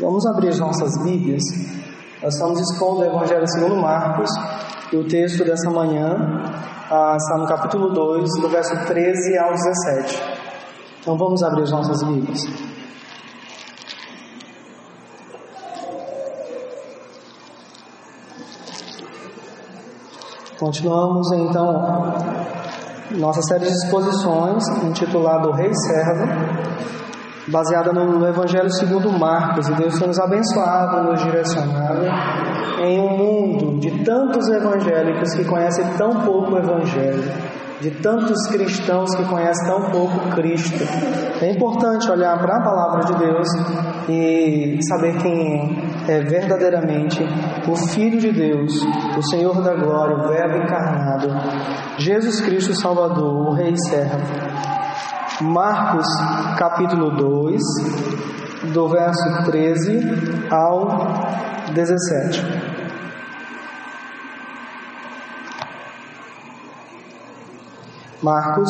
Vamos abrir as nossas Bíblias. Nós estamos expondo o Evangelho segundo Marcos e o texto dessa manhã ah, está no capítulo 2, do verso 13 ao 17. Então vamos abrir as nossas Bíblias. Continuamos então nossa série de exposições intitulada O Rei Servo, baseada no Evangelho segundo Marcos, e Deus tem nos abençoado, nos direcionado em um mundo de tantos evangélicos que conhecem tão pouco o Evangelho, de tantos cristãos que conhecem tão pouco Cristo. É importante olhar para a palavra de Deus e saber quem é verdadeiramente o Filho de Deus, o Senhor da Glória, o Verbo encarnado, Jesus Cristo Salvador, o Rei Servo. Marcos capítulo 2, do verso 13 ao 17. Marcos,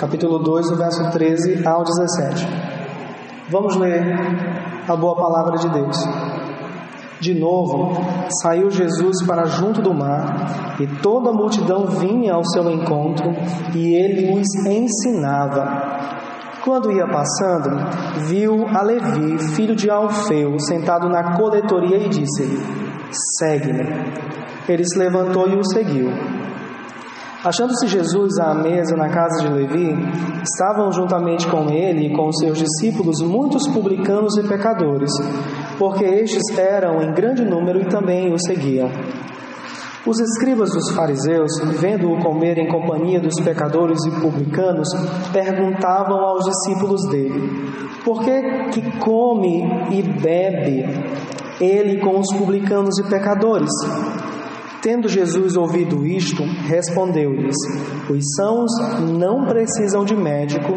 capítulo 2, do verso 13 ao 17. Vamos ler a boa palavra de Deus. De novo, saiu Jesus para junto do mar, e toda a multidão vinha ao seu encontro, e ele os ensinava. Quando ia passando, viu a Levi, filho de Alfeu, sentado na coletoria e disse-lhe: Segue-me. Ele se levantou e o seguiu. Achando-se Jesus à mesa na casa de Levi, estavam juntamente com ele e com seus discípulos muitos publicanos e pecadores, porque estes eram em grande número e também o seguiam. Os escribas dos fariseus, vendo-o comer em companhia dos pecadores e publicanos, perguntavam aos discípulos dele: Por que que come e bebe ele com os publicanos e pecadores? Tendo Jesus ouvido isto, respondeu-lhes: Os sãos não precisam de médico,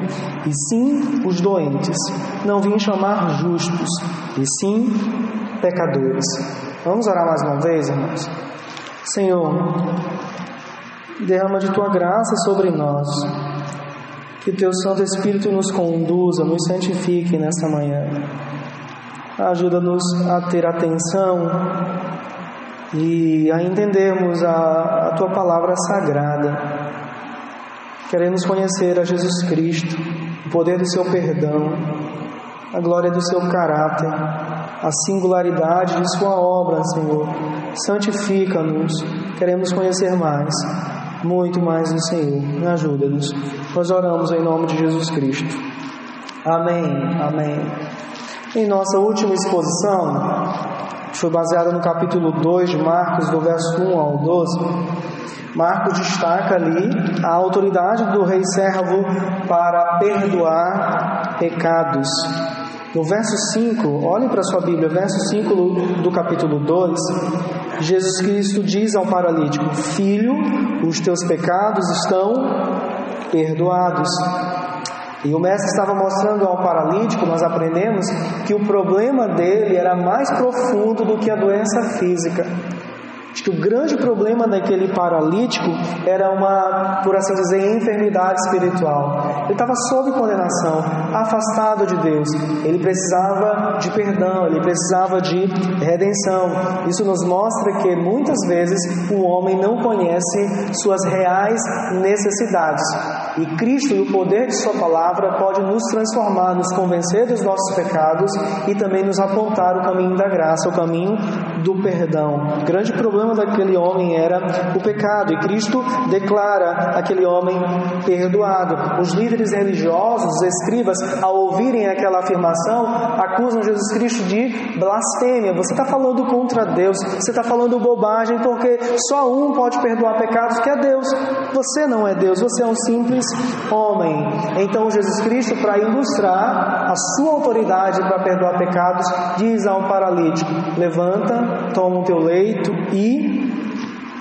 e sim os doentes. Não vim chamar justos, e sim pecadores. Vamos orar mais uma vez, irmãos? Senhor, derrama de tua graça sobre nós. Que teu Santo Espírito nos conduza, nos santifique nesta manhã. Ajuda-nos a ter atenção e a entendermos a, a tua palavra sagrada. Queremos conhecer a Jesus Cristo, o poder do seu perdão, a glória do seu caráter, a singularidade de sua obra, Senhor. Santifica-nos, queremos conhecer mais, muito mais do Senhor. Ajuda-nos. Nós oramos em nome de Jesus Cristo. Amém. Amém. Em nossa última exposição, foi baseada no capítulo 2 de Marcos, do verso 1 ao 12. Marcos destaca ali a autoridade do rei servo para perdoar pecados. No verso 5, olhem para sua Bíblia, verso 5 do capítulo 2, Jesus Cristo diz ao paralítico: Filho, os teus pecados estão perdoados. E o mestre estava mostrando ao paralítico, nós aprendemos que o problema dele era mais profundo do que a doença física. Acho que o grande problema daquele paralítico era uma, por assim dizer, enfermidade espiritual. Ele estava sob condenação, afastado de Deus. Ele precisava de perdão, ele precisava de redenção. Isso nos mostra que muitas vezes o homem não conhece suas reais necessidades. E Cristo e o poder de Sua palavra pode nos transformar, nos convencer dos nossos pecados e também nos apontar o caminho da graça, o caminho do perdão. O grande problema daquele homem era o pecado e Cristo declara aquele homem perdoado. Os líderes religiosos, os escribas, ao ouvirem aquela afirmação, acusam Jesus Cristo de blasfêmia. Você está falando contra Deus, você está falando bobagem porque só um pode perdoar pecados, que é Deus. Você não é Deus, você é um simples homem. Então Jesus Cristo, para ilustrar a sua autoridade para perdoar pecados, diz a um paralítico: levanta, toma o teu leito e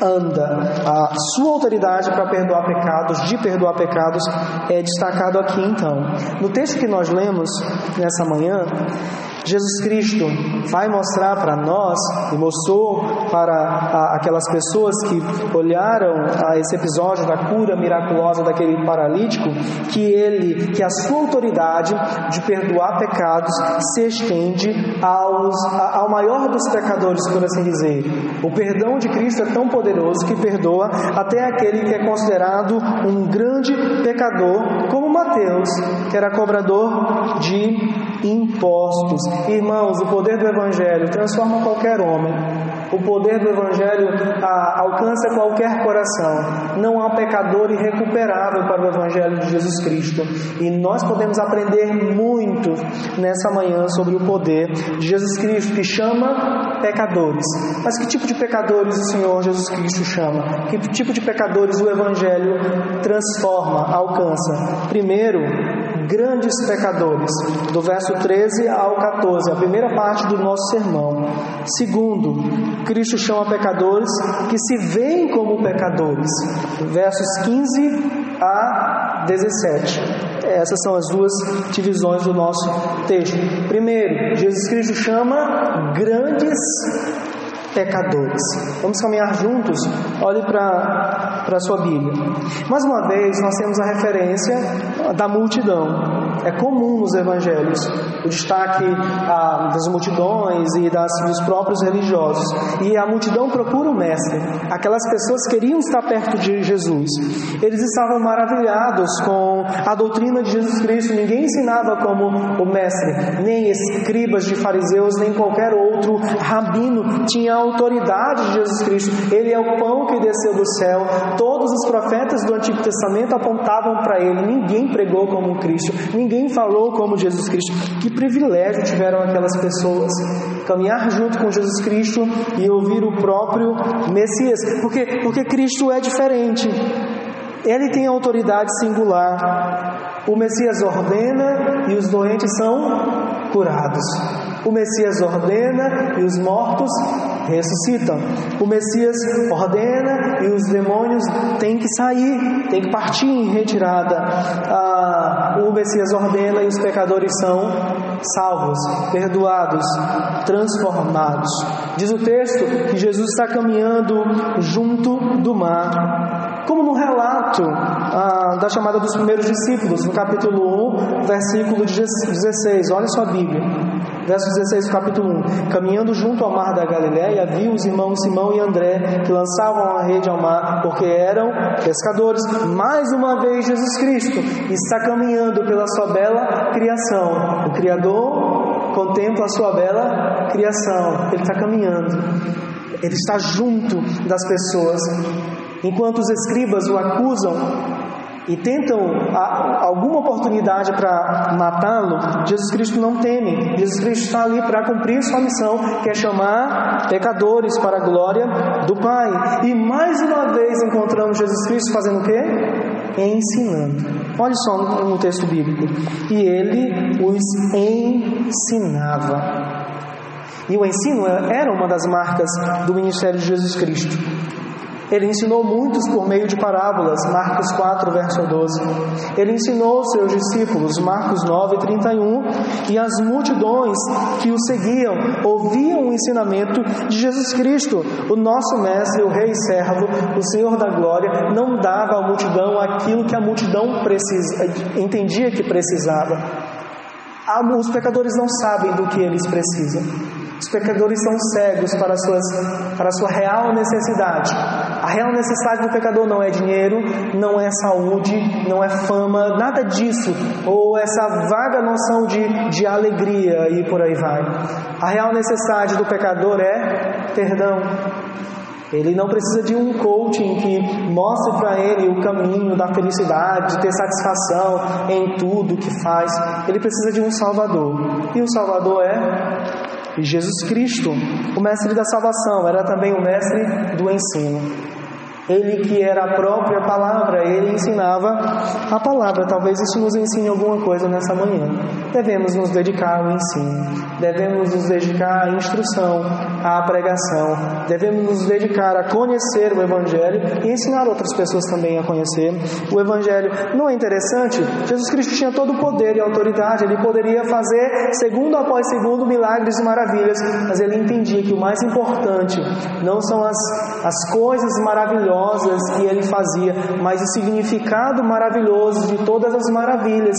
anda. A sua autoridade para perdoar pecados, de perdoar pecados, é destacado aqui então. No texto que nós lemos nessa manhã, Jesus Cristo vai mostrar para nós e mostrou para aquelas pessoas que olharam a esse episódio da cura miraculosa daquele paralítico que ele, que a sua autoridade de perdoar pecados se estende aos, ao maior dos pecadores, por assim dizer. O perdão de Cristo é tão poderoso que perdoa até aquele que é considerado um grande pecador, como Mateus, que era cobrador de impostos. Irmãos, o poder do Evangelho transforma qualquer homem. O poder do Evangelho ah, alcança qualquer coração. Não há pecador irrecuperável para o Evangelho de Jesus Cristo. E nós podemos aprender muito nessa manhã sobre o poder de Jesus Cristo, que chama pecadores. Mas que tipo de pecadores o Senhor Jesus Cristo chama? Que tipo de pecadores o Evangelho transforma, alcança? Primeiro, grandes pecadores, do verso 13 ao 14, a primeira parte do nosso sermão. Segundo, Cristo chama pecadores que se veem como pecadores, versos 15 a 17. Essas são as duas divisões do nosso texto. Primeiro, Jesus Cristo chama grandes pecadores. Vamos caminhar juntos? Olhe para a sua Bíblia. Mais uma vez, nós temos a referência da multidão. É comum nos evangelhos o destaque ah, das multidões e das, dos próprios religiosos. E a multidão procura o Mestre. Aquelas pessoas queriam estar perto de Jesus. Eles estavam maravilhados com a doutrina de Jesus Cristo. Ninguém ensinava como o Mestre, nem escribas de fariseus, nem qualquer outro rabino tinha autoridade de Jesus Cristo. Ele é o pão que desceu do céu. Todos os profetas do Antigo Testamento apontavam para ele. Ninguém pregou como Cristo. Ninguém falou como Jesus Cristo. Que privilégio tiveram aquelas pessoas caminhar junto com Jesus Cristo e ouvir o próprio Messias. Porque porque Cristo é diferente. Ele tem autoridade singular. O Messias ordena e os doentes são curados. O Messias ordena e os mortos ressuscitam. O Messias ordena e os demônios têm que sair, têm que partir em retirada. Ah, o Messias ordena e os pecadores são salvos, perdoados, transformados. Diz o texto que Jesus está caminhando junto do mar. Como no relato ah, da chamada dos primeiros discípulos, no capítulo 1, versículo 16. Olha sua Bíblia. Verso 16 do capítulo 1. Caminhando junto ao mar da Galiléia, viu os irmãos Simão e André que lançavam a rede ao mar porque eram pescadores. Mais uma vez, Jesus Cristo está caminhando pela sua bela criação. O Criador contempla a sua bela criação. Ele está caminhando. Ele está junto das pessoas. Enquanto os escribas o acusam e tentam alguma oportunidade para matá-lo, Jesus Cristo não teme. Jesus Cristo está ali para cumprir sua missão, que é chamar pecadores para a glória do Pai. E mais uma vez encontramos Jesus Cristo fazendo o quê? Ensinando. Olha só no, texto bíblico. E ele os ensinava. E o ensino era uma das marcas do ministério de Jesus Cristo. Ele ensinou muitos por meio de parábolas, Marcos 4, verso 12. Ele ensinou seus discípulos, Marcos 9, 31, e as multidões que o seguiam ouviam o ensinamento de Jesus Cristo, o nosso mestre, o rei servo, o Senhor da glória, não dava à multidão aquilo que a multidão precisa, entendia que precisava. Os pecadores não sabem do que eles precisam. Os pecadores são cegos para, suas, para a sua real necessidade. A real necessidade do pecador não é dinheiro, não é saúde, não é fama, nada disso. Ou essa vaga noção de, de alegria e por aí vai. A real necessidade do pecador é perdão. Ele não precisa de um coaching que mostre para ele o caminho da felicidade, de ter satisfação em tudo que faz. Ele precisa de um Salvador. E o Salvador é Jesus Cristo, o mestre da salvação, era também o mestre do ensino. Ele que era a própria palavra, ele ensinava a palavra. Talvez isso nos ensine alguma coisa nessa manhã. Devemos nos dedicar ao ensino, devemos nos dedicar à instrução, à pregação, devemos nos dedicar a conhecer o Evangelho e ensinar outras pessoas também a conhecer o Evangelho. Não é interessante? Jesus Cristo tinha todo o poder e autoridade, ele poderia fazer segundo após segundo milagres e maravilhas, mas ele entendia que o mais importante não são as, as coisas maravilhosas que ele fazia, mas o significado maravilhoso de todas as maravilhas.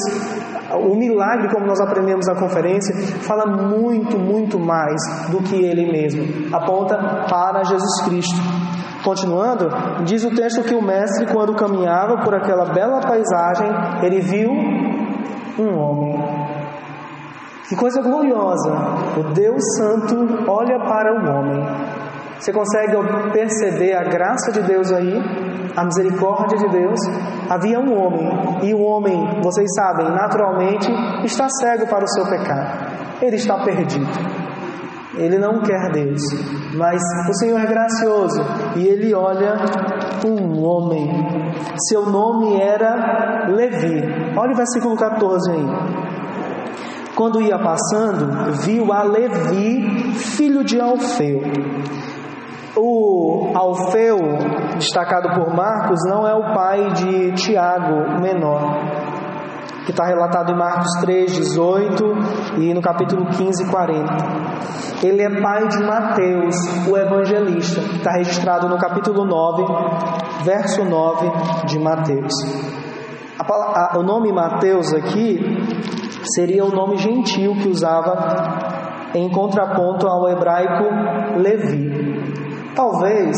O milagre, como nós aprendemos na conferência, fala muito, muito mais do que ele mesmo. Aponta para Jesus Cristo. Continuando, diz o texto que o mestre, quando caminhava por aquela bela paisagem, ele viu um homem. Que coisa gloriosa! O Deus Santo olha para o homem você consegue perceber a graça de Deus aí, a misericórdia de Deus? Havia um homem, e o homem, vocês sabem, naturalmente está cego para o seu pecado. Ele está perdido. Ele não quer Deus, mas o Senhor é gracioso e ele olha um homem. Seu nome era Levi. Olha o versículo 14 aí. Quando ia passando, viu a Levi, filho de Alfeu o Alfeu, destacado por Marcos, não é o pai de Tiago, menor, que está relatado em Marcos 3, 18 e no capítulo 15, 40. Ele é pai de Mateus, o evangelista, que está registrado no capítulo 9, verso 9 de Mateus. A, a, o nome Mateus aqui seria o nome gentil que usava em contraponto ao hebraico Levi. Talvez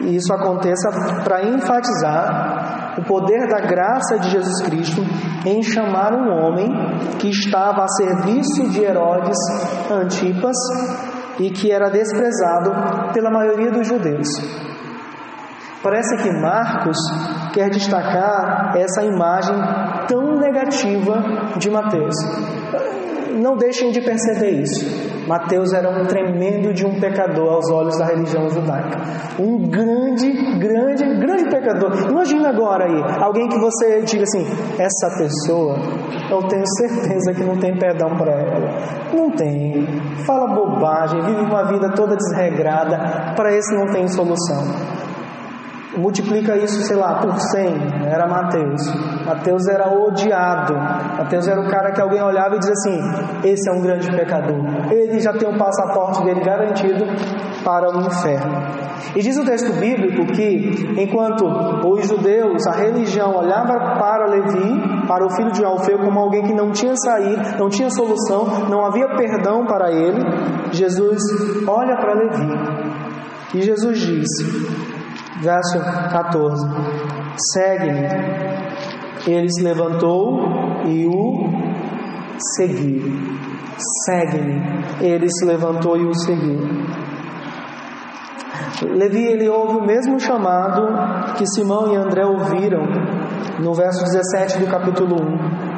isso aconteça para enfatizar o poder da graça de Jesus Cristo em chamar um homem que estava a serviço de Herodes Antipas e que era desprezado pela maioria dos judeus. Parece que Marcos quer destacar essa imagem tão negativa de Mateus. Não deixem de perceber isso. Mateus era um tremendo de um pecador aos olhos da religião judaica. Um grande, grande, grande pecador. Imagina agora aí, alguém que você diga assim: essa pessoa, eu tenho certeza que não tem perdão para ela. Não tem. Fala bobagem, vive uma vida toda desregrada. Para esse não tem solução multiplica isso, sei lá, por 100, era Mateus. Mateus era odiado. Mateus era o cara que alguém olhava e dizia assim: esse é um grande pecador. Ele já tem o passaporte dele garantido para o inferno. E diz o texto bíblico que, enquanto os judeus, a religião olhava para Levi, para o filho de Alfeu, como alguém que não tinha saído, não tinha solução, não havia perdão para ele, Jesus olha para Levi. E Jesus diz: Verso 14: Segue-me. Ele se levantou e o seguiu. Segue-me. Ele se levantou e o seguiu. Levi ele ouve o mesmo chamado que Simão e André ouviram no verso 17 do capítulo 1.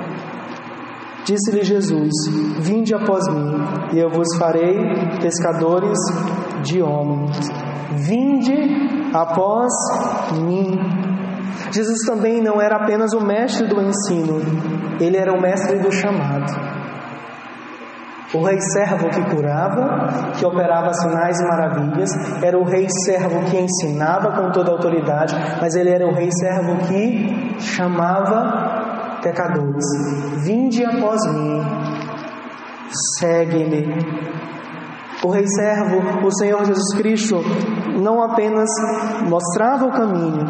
Disse-lhe Jesus: Vinde após mim, e eu vos farei pescadores de homens. Vinde após mim. Jesus também não era apenas o mestre do ensino, ele era o mestre do chamado. O rei servo que curava, que operava sinais e maravilhas, era o rei servo que ensinava com toda a autoridade, mas ele era o rei servo que chamava pecadores: Vinde após mim, segue-me. O Rei Servo, o Senhor Jesus Cristo, não apenas mostrava o caminho,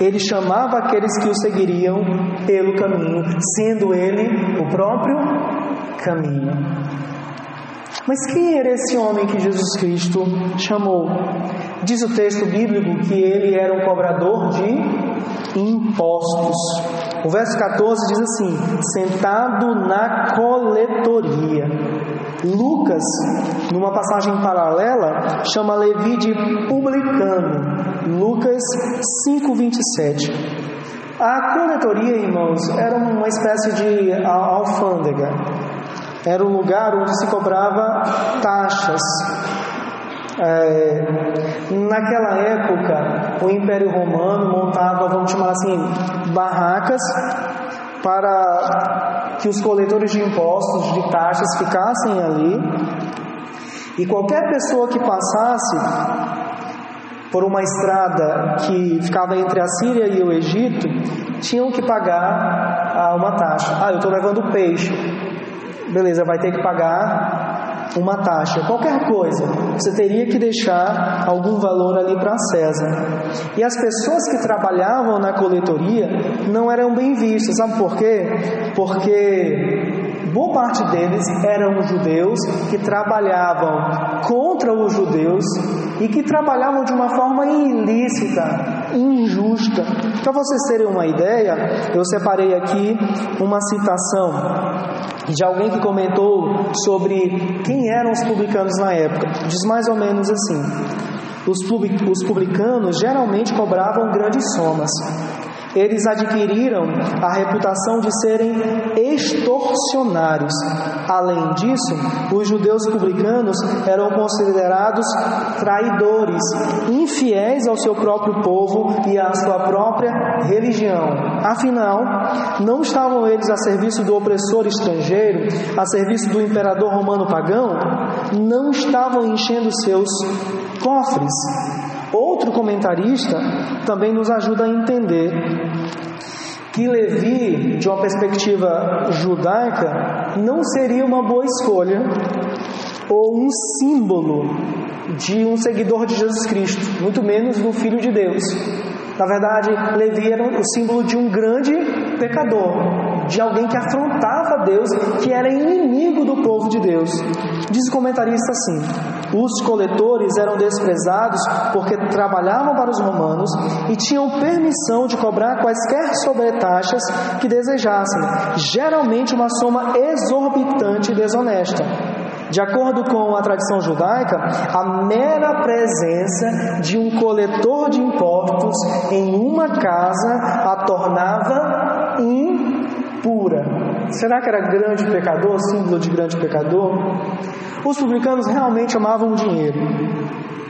ele chamava aqueles que o seguiriam pelo caminho, sendo ele o próprio caminho. Mas quem era esse homem que Jesus Cristo chamou? Diz o texto bíblico que ele era um cobrador de impostos. O verso 14 diz assim: sentado na coletoria. Lucas, numa passagem paralela, chama Levi de publicano. Lucas 5:27. A coletoria, irmãos, era uma espécie de alfândega. Era um lugar onde se cobrava taxas. É, naquela época, o Império Romano montava, vamos chamar assim, barracas para que os coletores de impostos, de taxas, ficassem ali. E qualquer pessoa que passasse por uma estrada que ficava entre a Síria e o Egito, tinham que pagar ah, uma taxa. Ah, eu estou levando peixe. Beleza, vai ter que pagar uma taxa, qualquer coisa, você teria que deixar algum valor ali para César. E as pessoas que trabalhavam na coletoria não eram bem vistas, sabe por quê? Porque boa parte deles eram judeus que trabalhavam contra os judeus e que trabalhavam de uma forma ilícita, injusta. Para vocês terem uma ideia, eu separei aqui uma citação de alguém que comentou sobre quem eram os publicanos na época. Diz mais ou menos assim: os publicanos geralmente cobravam grandes somas eles adquiriram a reputação de serem extorsionários. Além disso, os judeus publicanos eram considerados traidores, infiéis ao seu próprio povo e à sua própria religião. Afinal, não estavam eles a serviço do opressor estrangeiro, a serviço do imperador romano pagão? Não estavam enchendo seus cofres Outro comentarista também nos ajuda a entender que Levi, de uma perspectiva judaica, não seria uma boa escolha ou um símbolo de um seguidor de Jesus Cristo, muito menos do Filho de Deus. Na verdade, Levi era o símbolo de um grande pecador, de alguém que afrontava Deus, que era inimigo do povo de Deus. Diz o comentarista assim: os coletores eram desprezados porque trabalhavam para os romanos e tinham permissão de cobrar quaisquer sobretaxas que desejassem, geralmente uma soma exorbitante e desonesta. De acordo com a tradição judaica, a mera presença de um coletor de impostos em uma casa a tornava impura. Será que era grande pecador, símbolo de grande pecador? Os publicanos realmente amavam o dinheiro.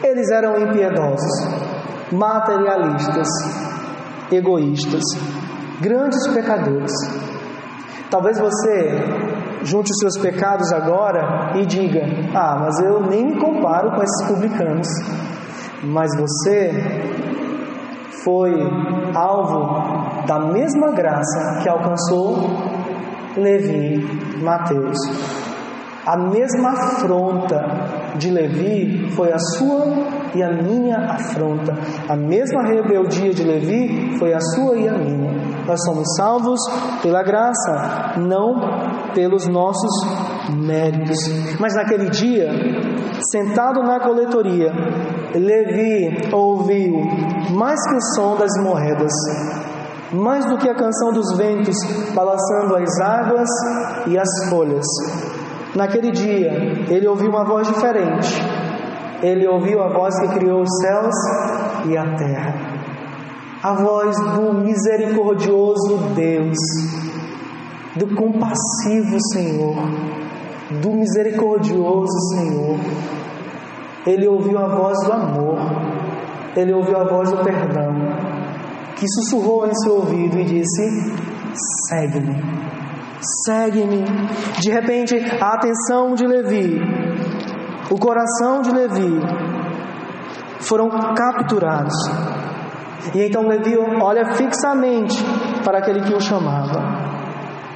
Eles eram impiedosos, materialistas, egoístas, grandes pecadores. Talvez você junte os seus pecados agora e diga: Ah, mas eu nem me comparo com esses publicanos. Mas você foi alvo da mesma graça que alcançou Levi, Mateus. A mesma afronta de Levi foi a sua e a minha afronta. A mesma rebeldia de Levi foi a sua e a minha. Nós somos salvos pela graça, não pelos nossos méritos. Mas naquele dia, sentado na coletoria, Levi ouviu mais que o som das moedas, mais do que a canção dos ventos balançando as águas e as folhas. Naquele dia, ele ouviu uma voz diferente. Ele ouviu a voz que criou os céus e a terra. A voz do misericordioso Deus, do compassivo Senhor, do misericordioso Senhor. Ele ouviu a voz do amor, ele ouviu a voz do perdão, que sussurrou em seu ouvido e disse: Segue-me segue-me. De repente, a atenção de Levi, o coração de Levi foram capturados. E então Levi olha fixamente para aquele que o chamava.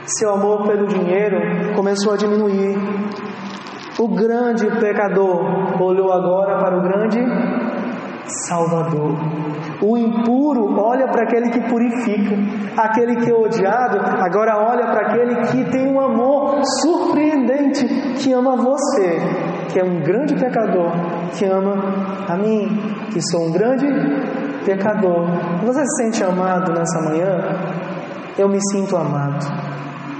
Seu amor pelo dinheiro começou a diminuir. O grande pecador olhou agora para o grande Salvador. O impuro olha para aquele que purifica, aquele que é odiado, agora olha para aquele que tem um amor surpreendente, que ama você, que é um grande pecador, que ama a mim, que sou um grande pecador. Você se sente amado nessa manhã? Eu me sinto amado.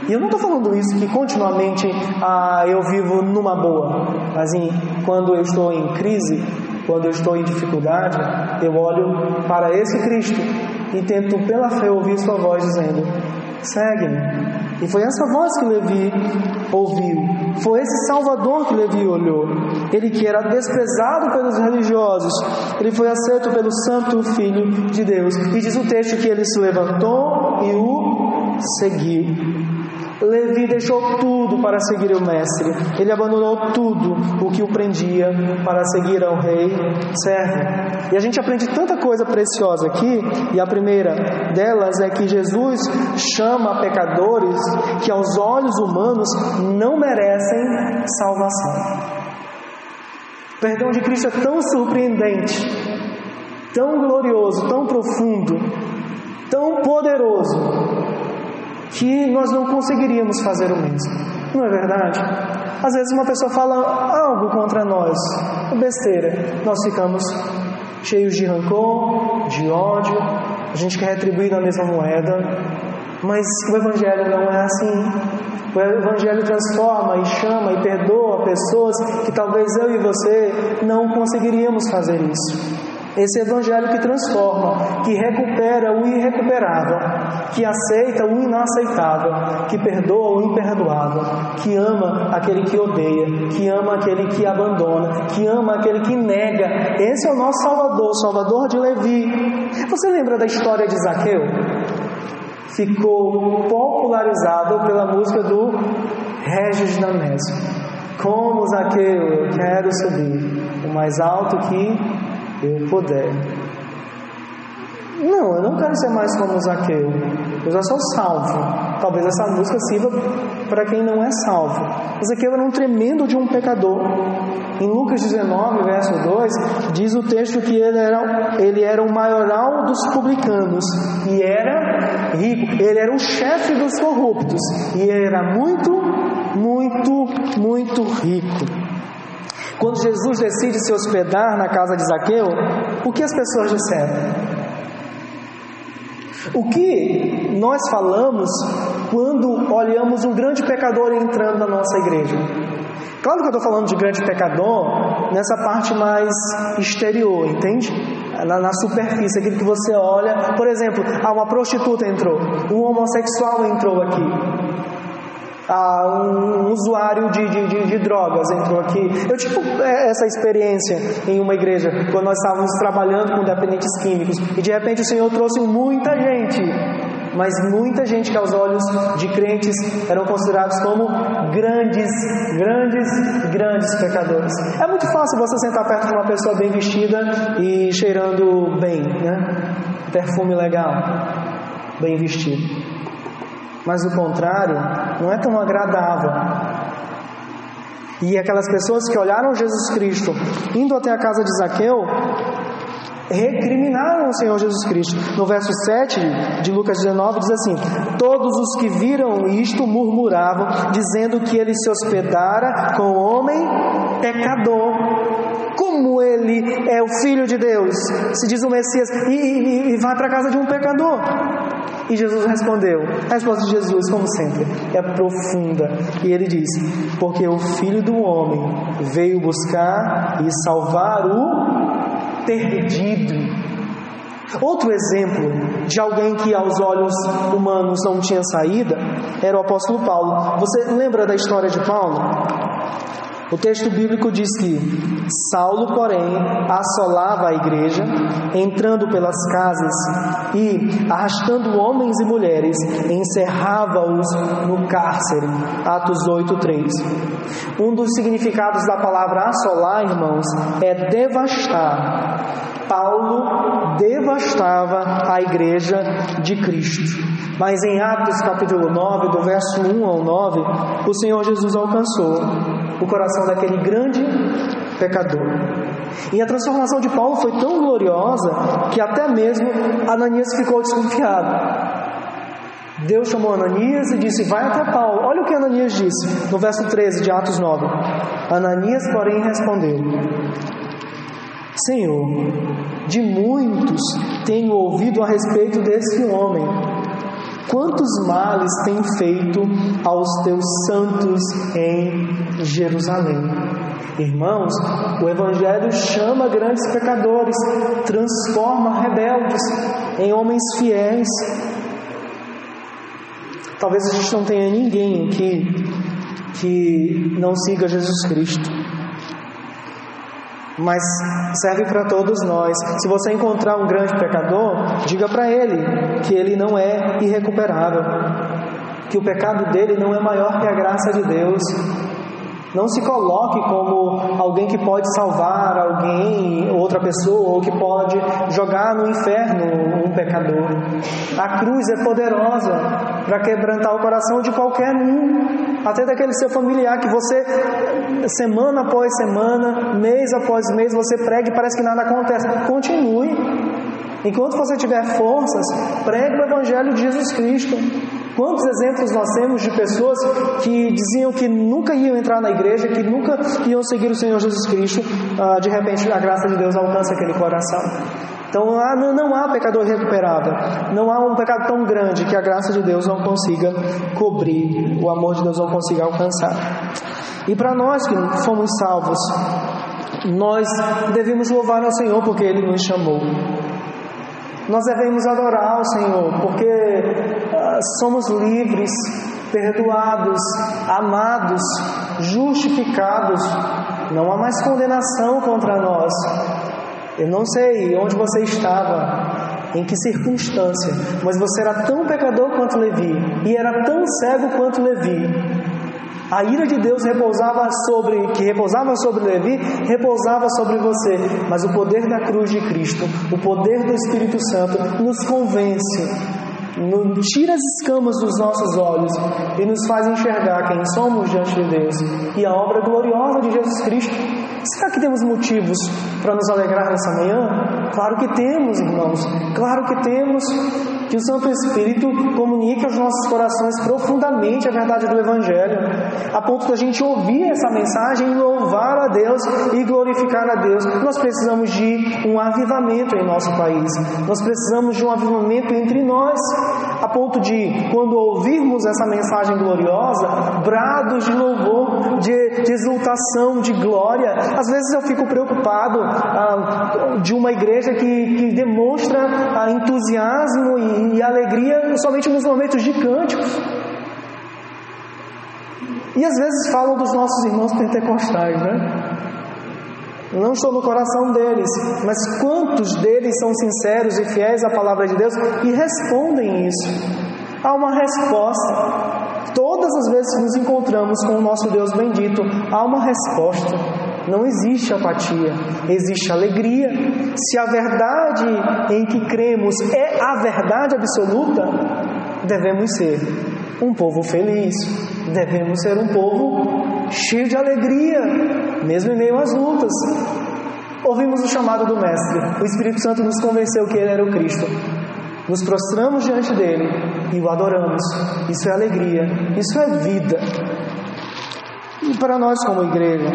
E eu não estou falando isso que continuamente ah, eu vivo numa boa, mas em, quando eu estou em crise, quando eu estou em dificuldade, eu olho para esse Cristo e tento pela fé ouvir sua voz dizendo: segue-me. E foi essa voz que Levi ouviu, Foi esse Salvador que Levi olhou. Ele que era desprezado pelos religiosos, ele foi aceito pelo Santo Filho de Deus. E diz o texto que ele se levantou e o seguiu. Levi deixou tudo para seguir o Mestre. Ele abandonou tudo o que o prendia para seguir ao Rei servo. E a gente aprende tanta coisa preciosa aqui, e a primeira delas é que Jesus chama pecadores que aos olhos humanos não merecem salvação. O perdão de Cristo é tão surpreendente, tão glorioso, tão profundo, tão poderoso, que nós não conseguiríamos fazer o mesmo. Não é verdade? Às vezes uma pessoa fala algo contra nós, besteira, nós ficamos cheios de rancor, de ódio, a gente quer retribuir na mesma moeda, mas o Evangelho não é assim. O Evangelho transforma e chama e perdoa pessoas que talvez eu e você não conseguiríamos fazer isso. Esse evangelho que transforma, que recupera o irrecuperável, que aceita o inaceitável, que perdoa o imperdoável, que ama aquele que odeia, que ama aquele que abandona, que ama aquele que nega. Esse é o nosso Salvador, Salvador de Levi. Você lembra da história de Zaqueu? Ficou popularizado pela música do Regis Damésio. Como Zaqueu, eu quero subir o mais alto que eu puder. Não, eu não quero ser mais como Zaqueu. Eu já sou salvo. Talvez essa música sirva para quem não é salvo. Zaqueu era um tremendo de um pecador. Em Lucas 19, verso 2, diz o texto que ele era, ele era o maioral dos publicanos e era rico. Ele era o chefe dos corruptos e era muito, muito, muito rico. Quando Jesus decide se hospedar na casa de Zaqueu, o que as pessoas disseram? O que nós falamos quando olhamos um grande pecador entrando na nossa igreja? Claro que eu estou falando de grande pecador nessa parte mais exterior, entende? Na, na, superfície, aquilo que você olha. Por exemplo, ah, uma prostituta entrou, um homossexual entrou aqui ah, um usuário de, de, de, de, drogas entrou aqui. Eu tive é, essa experiência em uma igreja, quando nós estávamos trabalhando com dependentes químicos, e de repente o Senhor trouxe muita gente, mas muita gente que aos olhos de crentes eram considerados como grandes, grandes, grandes pecadores. É muito fácil você sentar perto de uma pessoa bem vestida e cheirando bem, né? Perfume legal, bem vestido. Mas o contrário não é tão agradável. E aquelas pessoas que olharam Jesus Cristo indo até a casa de Zaqueu recriminaram o Senhor Jesus Cristo. No verso 7 de Lucas 19 diz assim: Todos os que viram isto murmuravam, dizendo que ele se hospedara com homem pecador. Como ele é o filho de Deus, se diz o Messias, e, e, e vai para a casa de um pecador. E Jesus respondeu: A resposta de Jesus, como sempre, é profunda. E ele diz: Porque o filho do homem veio buscar e salvar o perdido. Outro exemplo de alguém que aos olhos humanos não tinha saída era o apóstolo Paulo. Você lembra da história de Paulo? O texto bíblico diz que Saulo, porém, assolava a igreja, entrando pelas casas e, arrastando homens e mulheres, encerrava-os no cárcere. Atos 8:3. Um dos significados da palavra assolar, irmãos, é devastar. Paulo devastava a igreja de Cristo. Mas em Atos capítulo 9, do verso 1 ao 9, o Senhor Jesus alcançou o coração daquele grande pecador. E a transformação de Paulo foi tão gloriosa que até mesmo Ananias ficou desconfiado. Deus chamou Ananias e disse: Vai até Paulo. Olha o que Ananias disse no verso 13 de Atos 9. Ananias, porém, respondeu: Senhor, de muitos tenho ouvido a respeito desse homem Quantos males tem feito aos teus santos em Jerusalém? Irmãos, o Evangelho chama grandes pecadores, transforma rebeldes em homens fiéis. Talvez a gente não tenha ninguém aqui que não siga Jesus Cristo. Mas serve para todos nós. Se você encontrar um grande pecador, diga para ele que ele não é irrecuperável, que o pecado dele não é maior que a graça de Deus, não se coloque como alguém que pode salvar alguém, outra pessoa, ou que pode jogar no inferno um pecador. A cruz é poderosa para quebrantar o coração de qualquer um, até daquele seu familiar que você, semana após semana, mês após mês, você prega e parece que nada acontece. Continue. Enquanto você tiver forças, pregue o Evangelho de Jesus Cristo. Quantos exemplos nós temos de pessoas que diziam que nunca iam entrar na igreja, que nunca iam seguir o Senhor Jesus Cristo, ah, de repente a graça de Deus alcança aquele coração. Então não há pecador recuperável, não há um pecado tão grande que a graça de Deus não consiga cobrir, o amor de Deus não consiga alcançar. E para nós que fomos salvos, nós devemos louvar ao Senhor porque Ele nos chamou. Nós devemos adorar ao Senhor, porque uh, somos livres, perdoados, amados, justificados. Não há mais condenação contra nós. Eu não sei onde você estava, em que circunstância, mas você era tão pecador quanto Levi e era tão cego quanto Levi. A ira de Deus repousava sobre, que repousava sobre Levi, repousava sobre você. Mas o poder da cruz de Cristo, o poder do Espírito Santo, nos convence, tira as escamas dos nossos olhos e nos faz enxergar quem somos diante de Deus e a obra gloriosa de Jesus Cristo. Será que temos motivos para nos alegrar nessa manhã? Claro que temos, irmãos. Claro que temos. Que o Santo Espírito comunique aos nossos corações profundamente a verdade do Evangelho, a ponto da gente ouvir essa mensagem e louvar a Deus e glorificar a Deus. Nós precisamos de um avivamento em nosso país, nós precisamos de um avivamento entre nós, a ponto de, quando ouvirmos essa mensagem gloriosa, brados de louvor, de, de exultação, de glória. Às vezes eu fico preocupado ah, de uma igreja que, que demonstra ah, entusiasmo e e alegria somente nos momentos de cânticos. E às vezes falam dos nossos irmãos pentecostais, né? Não estou no coração deles, mas quantos deles são sinceros e fiéis à palavra de Deus e respondem isso? Há uma resposta. Todas as vezes que nos encontramos com o nosso Deus bendito, há uma resposta. Não existe apatia, existe alegria. Se a verdade em que cremos é a verdade absoluta, devemos ser um povo feliz, devemos ser um povo cheio de alegria, mesmo em meio às lutas. Ouvimos o chamado do Mestre, o Espírito Santo nos convenceu que ele era o Cristo. Nos prostramos diante dele e o adoramos. Isso é alegria, isso é vida. E para nós, como igreja,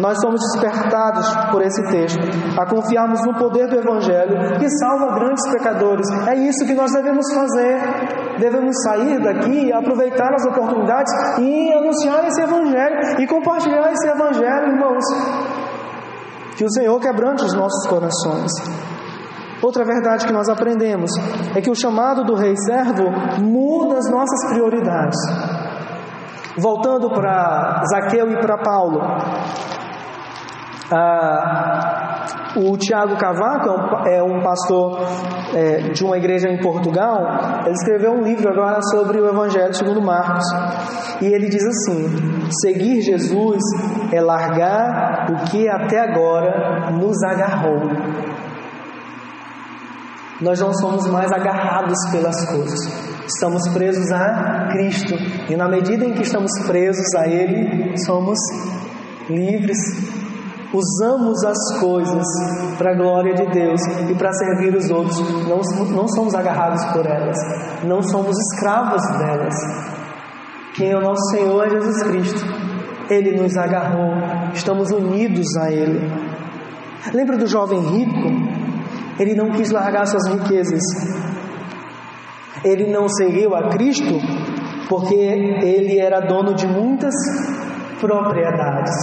nós somos despertados por esse texto a confiarmos no poder do Evangelho que salva grandes pecadores. É isso que nós devemos fazer. Devemos sair daqui, aproveitar as oportunidades e anunciar esse Evangelho e compartilhar esse Evangelho, irmãos. Que o Senhor quebrante os nossos corações. Outra verdade que nós aprendemos é que o chamado do Rei Servo muda as nossas prioridades. Voltando para Zaqueu e para Paulo, ah, o Tiago Cavaco é um pastor é, de uma igreja em Portugal. Ele escreveu um livro agora sobre o Evangelho segundo Marcos. E ele diz assim: seguir Jesus é largar o que até agora nos agarrou. Nós não somos mais agarrados pelas coisas. Estamos presos a Cristo. E na medida em que estamos presos a Ele, somos livres. Usamos as coisas para a glória de Deus e para servir os outros. Não, não somos agarrados por elas. Não somos escravos delas. Quem é o nosso Senhor é Jesus Cristo. Ele nos agarrou. Estamos unidos a Ele. Lembra do jovem rico? Ele não quis largar suas riquezas ele não seguiu a Cristo porque ele era dono de muitas propriedades.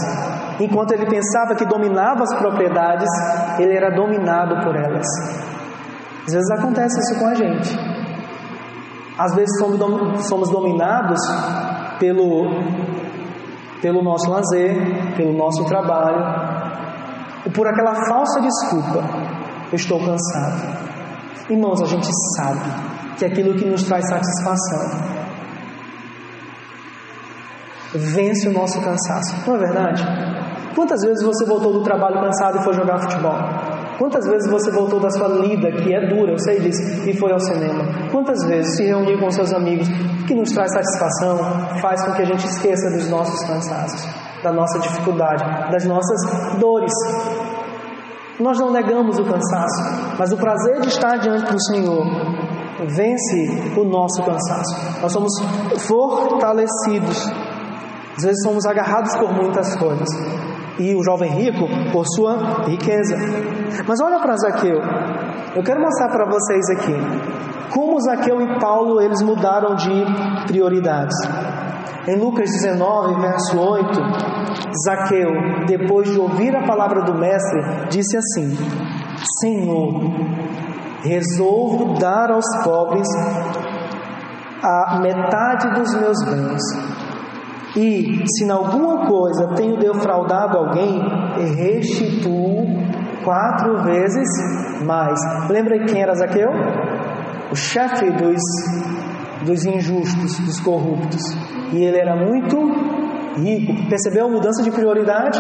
Enquanto ele pensava que dominava as propriedades, ele era dominado por elas. Às vezes acontece isso com a gente. Às vezes somos dominados pelo pelo nosso lazer, pelo nosso trabalho, ou por aquela falsa desculpa, eu estou cansado. Irmãos, a gente sabe que aquilo que nos traz satisfação vence o nosso cansaço, não é verdade? Quantas vezes você voltou do trabalho cansado e foi jogar futebol? Quantas vezes você voltou da sua lida, que é dura, eu sei disso, e foi ao cinema? Quantas vezes se reunir com seus amigos, que nos traz satisfação, faz com que a gente esqueça dos nossos cansaços, da nossa dificuldade, das nossas dores? Nós não negamos o cansaço, mas o prazer de estar diante do Senhor vence o nosso cansaço. Nós somos fortalecidos. Às vezes somos agarrados por muitas coisas e o jovem rico por sua riqueza. Mas olha para Zaqueu. Eu quero mostrar para vocês aqui como Zaqueu e Paulo eles mudaram de prioridades. Em Lucas 19, verso 8, Zaqueu, depois de ouvir a palavra do mestre, disse assim: Senhor, resolvo dar aos pobres a metade dos meus bens e se em alguma coisa tenho defraudado alguém, restituo quatro vezes mais. Lembra quem era Zaqueu? O chefe dos, dos injustos, dos corruptos. E ele era muito rico. Percebeu a mudança de prioridade?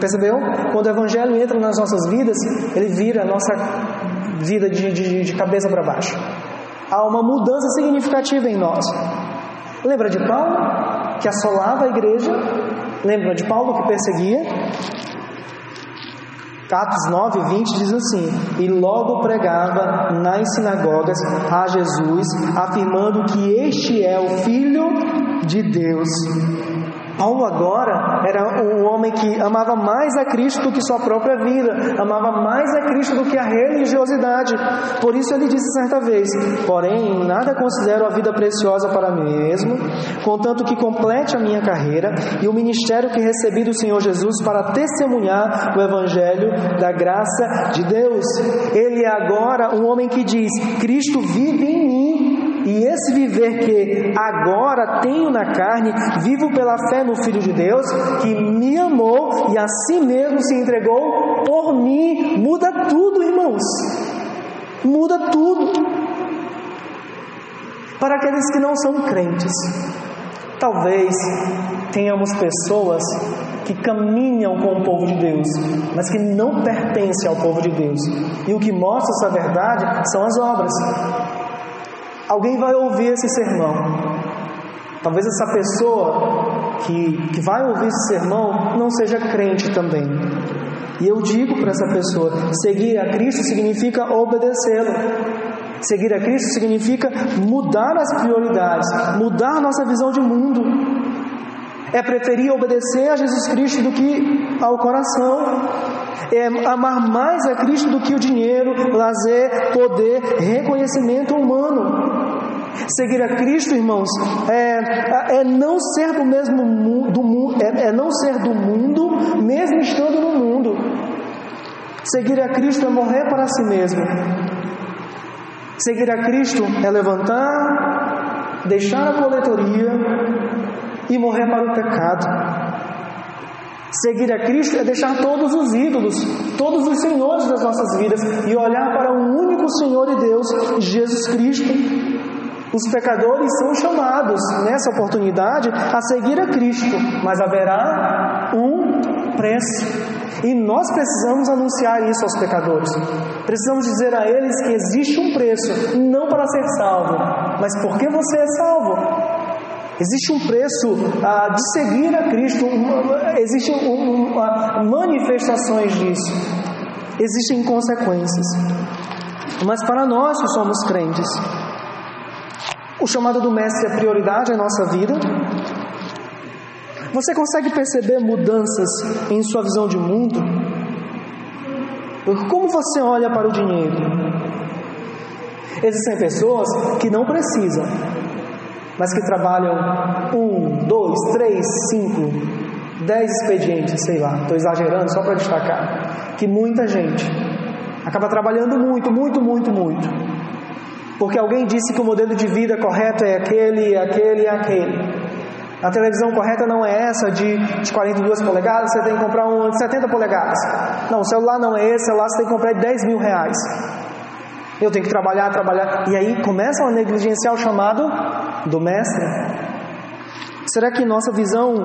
Percebeu? Quando o Evangelho entra nas nossas vidas, ele vira a nossa vida de, de, de cabeça para baixo. Há uma mudança significativa em nós. Lembra de Paulo, que assolava a igreja? Lembra de Paulo que perseguia? Atos 9, 20 diz assim: E logo pregava nas sinagogas a Jesus, afirmando que este é o Filho de Deus. Paulo agora era um homem que amava mais a Cristo do que sua própria vida, amava mais a Cristo do que a religiosidade. Por isso ele disse certa vez: Porém, nada considero a vida preciosa para mim mesmo, contanto que complete a minha carreira e o ministério que recebi do Senhor Jesus para testemunhar o Evangelho da graça de Deus. Ele é agora um homem que diz: Cristo vive em e esse viver que agora tenho na carne, vivo pela fé no Filho de Deus, que me amou e a si mesmo se entregou por mim. Muda tudo, irmãos. Muda tudo. Para aqueles que não são crentes, talvez tenhamos pessoas que caminham com o povo de Deus, mas que não pertencem ao povo de Deus. E o que mostra essa verdade são as obras. Alguém vai ouvir esse sermão. Talvez essa pessoa que, que vai ouvir esse sermão não seja crente também. E eu digo para essa pessoa: seguir a Cristo significa obedecê-lo. Seguir a Cristo significa mudar as prioridades, mudar nossa visão de mundo. É preferir obedecer a Jesus Cristo do que ao coração. É amar mais a Cristo do que o dinheiro, lazer, poder, reconhecimento humano. Seguir a Cristo, irmãos, é, é não ser do mesmo mundo, é, é não ser do mundo, mesmo estando no mundo. Seguir a Cristo é morrer para si mesmo. Seguir a Cristo é levantar, deixar a coletoria e morrer para o pecado. Seguir a Cristo é deixar todos os ídolos, todos os senhores das nossas vidas e olhar para um único Senhor e Deus, Jesus Cristo. Os pecadores são chamados nessa oportunidade a seguir a Cristo, mas haverá um preço. E nós precisamos anunciar isso aos pecadores. Precisamos dizer a eles que existe um preço, não para ser salvo, mas porque você é salvo. Existe um preço ah, de seguir a Cristo, existem um, um, manifestações disso, existem consequências. Mas para nós que somos crentes, o chamado do Mestre é prioridade em nossa vida. Você consegue perceber mudanças em sua visão de mundo? Como você olha para o dinheiro? Existem pessoas que não precisam, mas que trabalham um, dois, três, cinco, dez expedientes, sei lá, estou exagerando só para destacar, que muita gente acaba trabalhando muito, muito, muito, muito porque alguém disse que o modelo de vida correto é aquele, aquele e aquele. A televisão correta não é essa de, de 42 polegadas, você tem que comprar um de 70 polegadas. Não, o celular não é esse, o celular você tem que comprar de 10 mil reais. Eu tenho que trabalhar, trabalhar. E aí começa a negligenciar o chamado do mestre. Será que nossa visão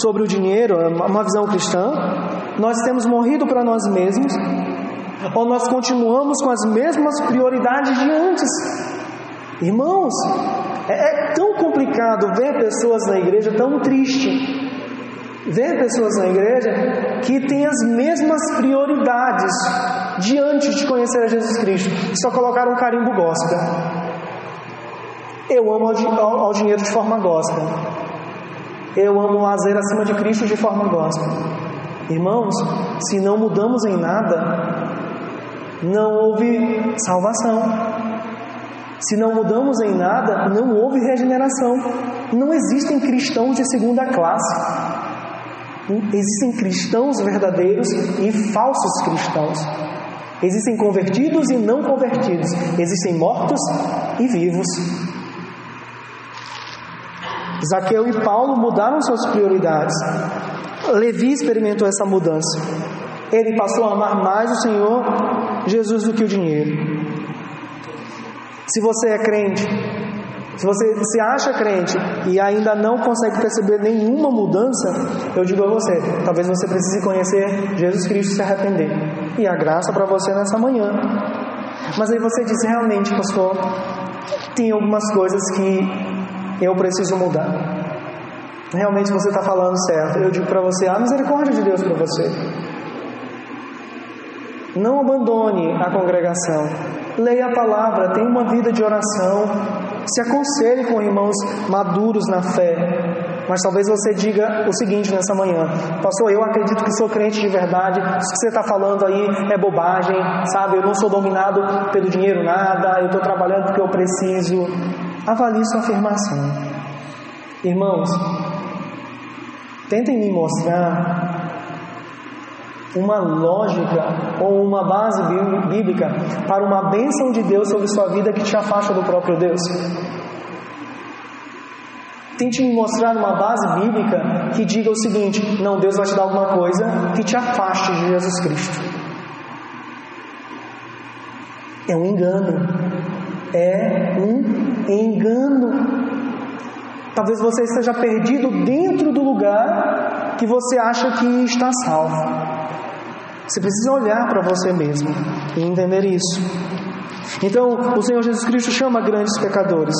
sobre o dinheiro é uma visão cristã? Nós temos morrido para nós mesmos? Ou nós continuamos com as mesmas prioridades de antes? Irmãos, é, é tão complicado ver pessoas na igreja tão tristes ver pessoas na igreja que têm as mesmas prioridades diante de conhecer a Jesus Cristo, só colocaram um carimbo gospel. Eu amo ao, ao dinheiro de forma gospel. Eu amo o lazer acima de Cristo de forma gospel. Irmãos, se não mudamos em nada, não houve salvação. Se não mudamos em nada, não houve regeneração. Não existem cristãos de segunda classe. Existem cristãos verdadeiros e falsos cristãos. Existem convertidos e não convertidos. Existem mortos e vivos. Zaqueu e Paulo mudaram suas prioridades. Levi experimentou essa mudança. Ele passou a amar mais o Senhor Jesus do que o dinheiro. Se você é crente, se você se acha crente e ainda não consegue perceber nenhuma mudança, eu digo a você, talvez você precise conhecer Jesus Cristo e se arrepender. E a graça para você nessa manhã. Mas aí você diz realmente, pastor, tem algumas coisas que eu preciso mudar. Realmente você está falando certo. Eu digo para você: a misericórdia de Deus para você. Não abandone a congregação. Leia a palavra, tenha uma vida de oração. Se aconselhe com irmãos maduros na fé. Mas talvez você diga o seguinte nessa manhã: Pastor, eu acredito que sou crente de verdade. Isso que você está falando aí é bobagem, sabe? Eu não sou dominado pelo dinheiro, nada. Eu estou trabalhando porque eu preciso. Avalie sua afirmação. Irmãos, tentem me mostrar uma lógica ou uma base bíblica para uma bênção de Deus sobre sua vida que te afasta do próprio Deus. Tente me mostrar uma base bíblica que diga o seguinte: não, Deus vai te dar alguma coisa que te afaste de Jesus Cristo. É um engano é um engano. Talvez você esteja perdido dentro do lugar que você acha que está salvo. Você precisa olhar para você mesmo e entender isso. Então, o Senhor Jesus Cristo chama grandes pecadores.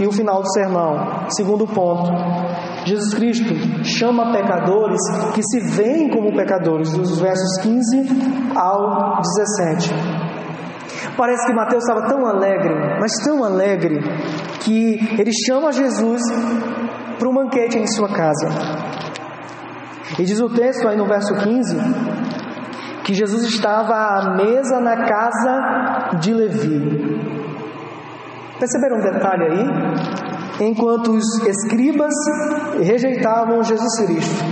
E o final do sermão, segundo ponto, Jesus Cristo chama pecadores que se veem como pecadores, dos versos 15 ao 17. Parece que Mateus estava tão alegre, mas tão alegre, que ele chama Jesus para um banquete em sua casa. E diz o texto aí no verso 15 que Jesus estava à mesa na casa de Levi. Perceberam um detalhe aí? Enquanto os escribas rejeitavam Jesus Cristo,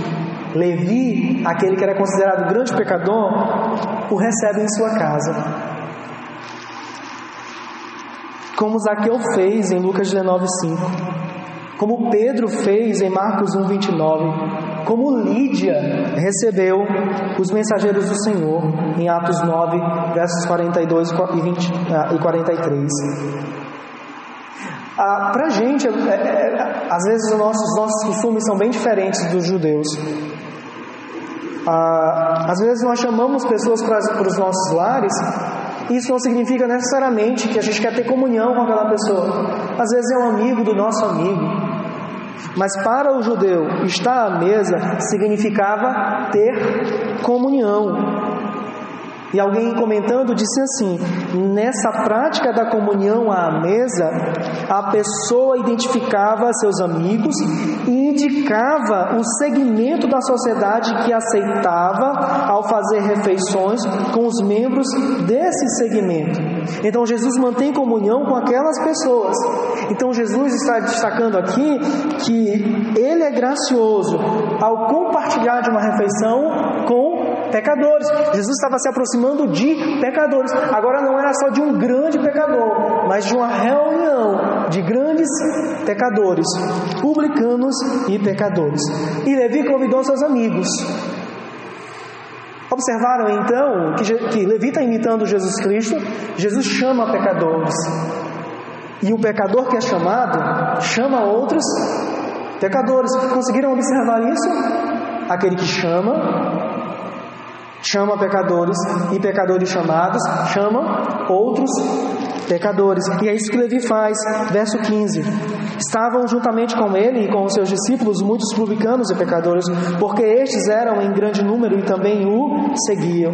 Levi, aquele que era considerado grande pecador, o recebe em sua casa como Zaqueu fez em Lucas 19:5, como Pedro fez em Marcos 1:29, como Lídia recebeu os mensageiros do Senhor em Atos 9, versos 42 e, 20, e 43. Ah, Para a gente, é, é, é, às vezes os nossos, nossos costumes são bem diferentes dos judeus. Ah, às vezes nós chamamos pessoas para os nossos lares isso não significa necessariamente que a gente quer ter comunhão com aquela pessoa. Às vezes é um amigo do nosso amigo. Mas para o judeu, estar à mesa significava ter comunhão. E alguém comentando disse assim: nessa prática da comunhão à mesa, a pessoa identificava seus amigos e indicava o segmento da sociedade que aceitava ao fazer refeições com os membros desse segmento. Então Jesus mantém comunhão com aquelas pessoas. Então Jesus está destacando aqui que ele é gracioso ao compartilhar de uma refeição com pecadores. Jesus estava se aproximando de pecadores. Agora não era só de um grande pecador, mas de uma reunião de grandes pecadores, publicanos e pecadores. E Levi convidou seus amigos. Observaram então que, que Levi está imitando Jesus Cristo, Jesus chama pecadores. E o pecador que é chamado chama outros pecadores. Conseguiram observar isso? Aquele que chama chama pecadores e pecadores chamados chama outros pecadores. E é isso que Levi faz, verso 15. Estavam juntamente com ele e com os seus discípulos muitos publicanos e pecadores, porque estes eram em grande número e também o seguiam.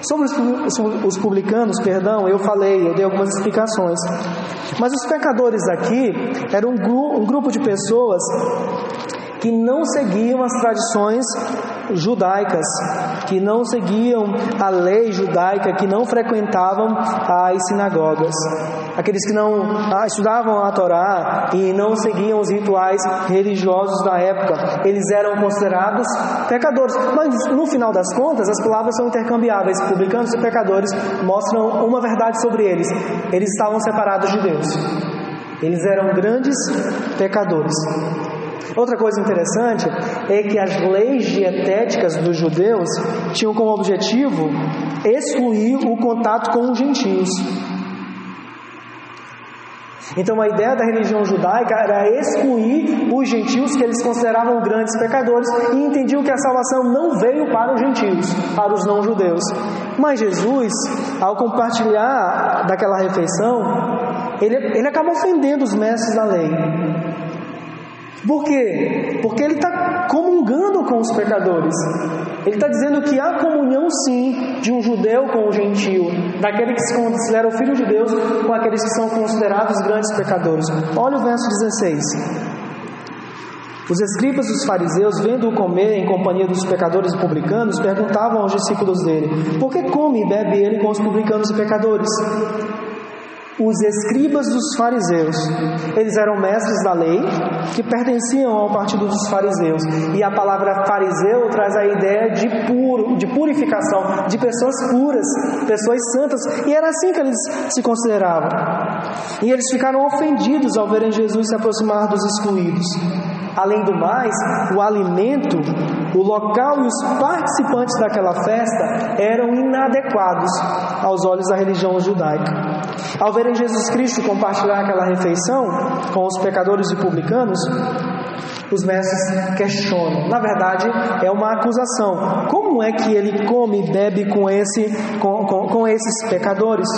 Sobre os publicanos, perdão, eu falei, eu dei algumas explicações. Mas os pecadores aqui eram um grupo de pessoas que não seguiam as tradições judaicas, que não seguiam a lei judaica, que não frequentavam as sinagogas, aqueles que não ah, estudavam a Torá e não seguiam os rituais religiosos da época, eles eram considerados pecadores. Mas no final das contas, as palavras são intercambiáveis. Publicanos e pecadores mostram uma verdade sobre eles: eles estavam separados de Deus. Eles eram grandes pecadores. Outra coisa interessante é que as leis dietéticas dos judeus tinham como objetivo excluir o contato com os gentios. Então a ideia da religião judaica era excluir os gentios que eles consideravam grandes pecadores e entendiam que a salvação não veio para os gentios, para os não judeus. Mas Jesus, ao compartilhar daquela refeição, ele, ele acaba ofendendo os mestres da lei. Por quê? Porque ele está comungando com os pecadores. Ele está dizendo que há comunhão sim de um judeu com o gentio, daquele que se considera o filho de Deus com aqueles que são considerados grandes pecadores. Olha o verso 16. Os escribas dos fariseus, vendo-o comer em companhia dos pecadores e publicanos, perguntavam aos discípulos dele: Por que come e bebe ele com os publicanos e pecadores? Os escribas dos fariseus. Eles eram mestres da lei que pertenciam ao partido dos fariseus. E a palavra fariseu traz a ideia de puro, de purificação, de pessoas puras, pessoas santas. E era assim que eles se consideravam. E eles ficaram ofendidos ao verem Jesus se aproximar dos excluídos. Além do mais, o alimento, o local e os participantes daquela festa eram inadequados aos olhos da religião judaica. Ao verem Jesus Cristo compartilhar aquela refeição com os pecadores e publicanos, os mestres questionam. Na verdade, é uma acusação. Como é que ele come e bebe com, esse, com, com, com esses pecadores?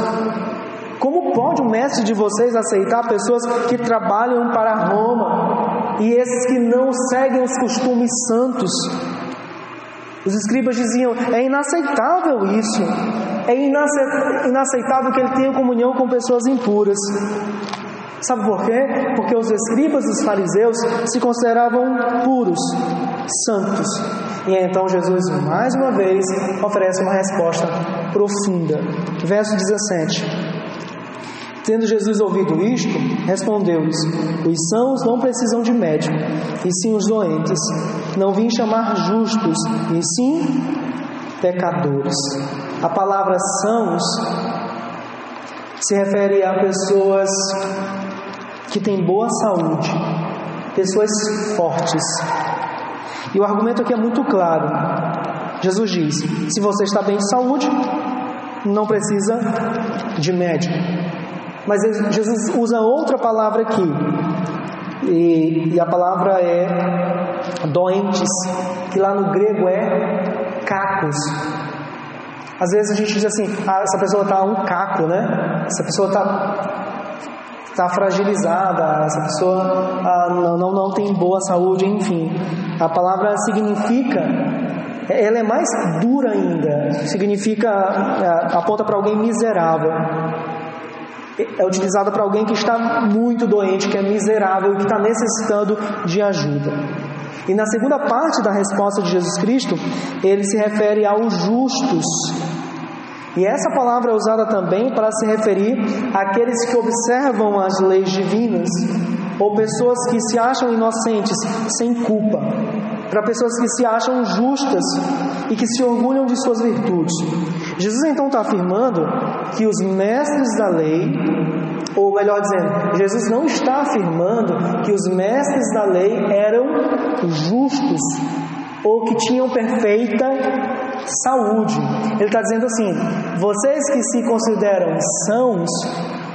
Como pode o mestre de vocês aceitar pessoas que trabalham para Roma e esses que não seguem os costumes santos? Os escribas diziam: é inaceitável isso, é inaceitável que ele tenha comunhão com pessoas impuras. Sabe por quê? Porque os escribas dos fariseus se consideravam puros, santos. E então Jesus, mais uma vez, oferece uma resposta profunda. Verso 17. Tendo Jesus ouvido isto, respondeu-lhes: Os sãos não precisam de médico, e sim os doentes. Não vim chamar justos, e sim pecadores. A palavra sãos se refere a pessoas que têm boa saúde, pessoas fortes. E o argumento aqui é muito claro. Jesus diz: se você está bem de saúde, não precisa de médico. Mas Jesus usa outra palavra aqui, e, e, a palavra é doentes, que lá no grego é cacos. Às vezes a gente diz assim, ah, essa pessoa está um caco, né? Essa pessoa está tá fragilizada, essa pessoa ah, não, não, não tem boa saúde, enfim. A palavra significa, ela é mais dura ainda, significa, é, aponta para alguém miserável é utilizada para alguém que está muito doente, que é miserável, que está necessitando de ajuda. E na segunda parte da resposta de Jesus Cristo, ele se refere aos justos. E essa palavra é usada também para se referir àqueles que observam as leis divinas, ou pessoas que se acham inocentes, sem culpa. para pessoas que se acham justas e que se orgulham de suas virtudes. Jesus então está afirmando que os mestres da lei, ou melhor dizendo, Jesus não está afirmando que os mestres da lei eram justos ou que tinham perfeita saúde. Ele está dizendo assim: vocês que se consideram sãos,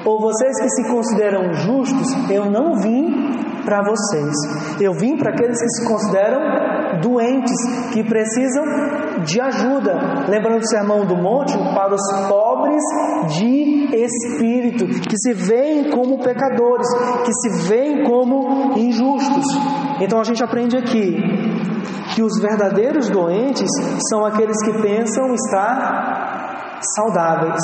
ou vocês que se consideram justos, eu não vim para vocês. Eu vim para aqueles que se consideram doentes, que precisam de ajuda. Lembrando do Sermão do Monte, para os pobres de espírito, que se veem como pecadores, que se veem como injustos. Então a gente aprende aqui que os verdadeiros doentes são aqueles que pensam estar saudáveis.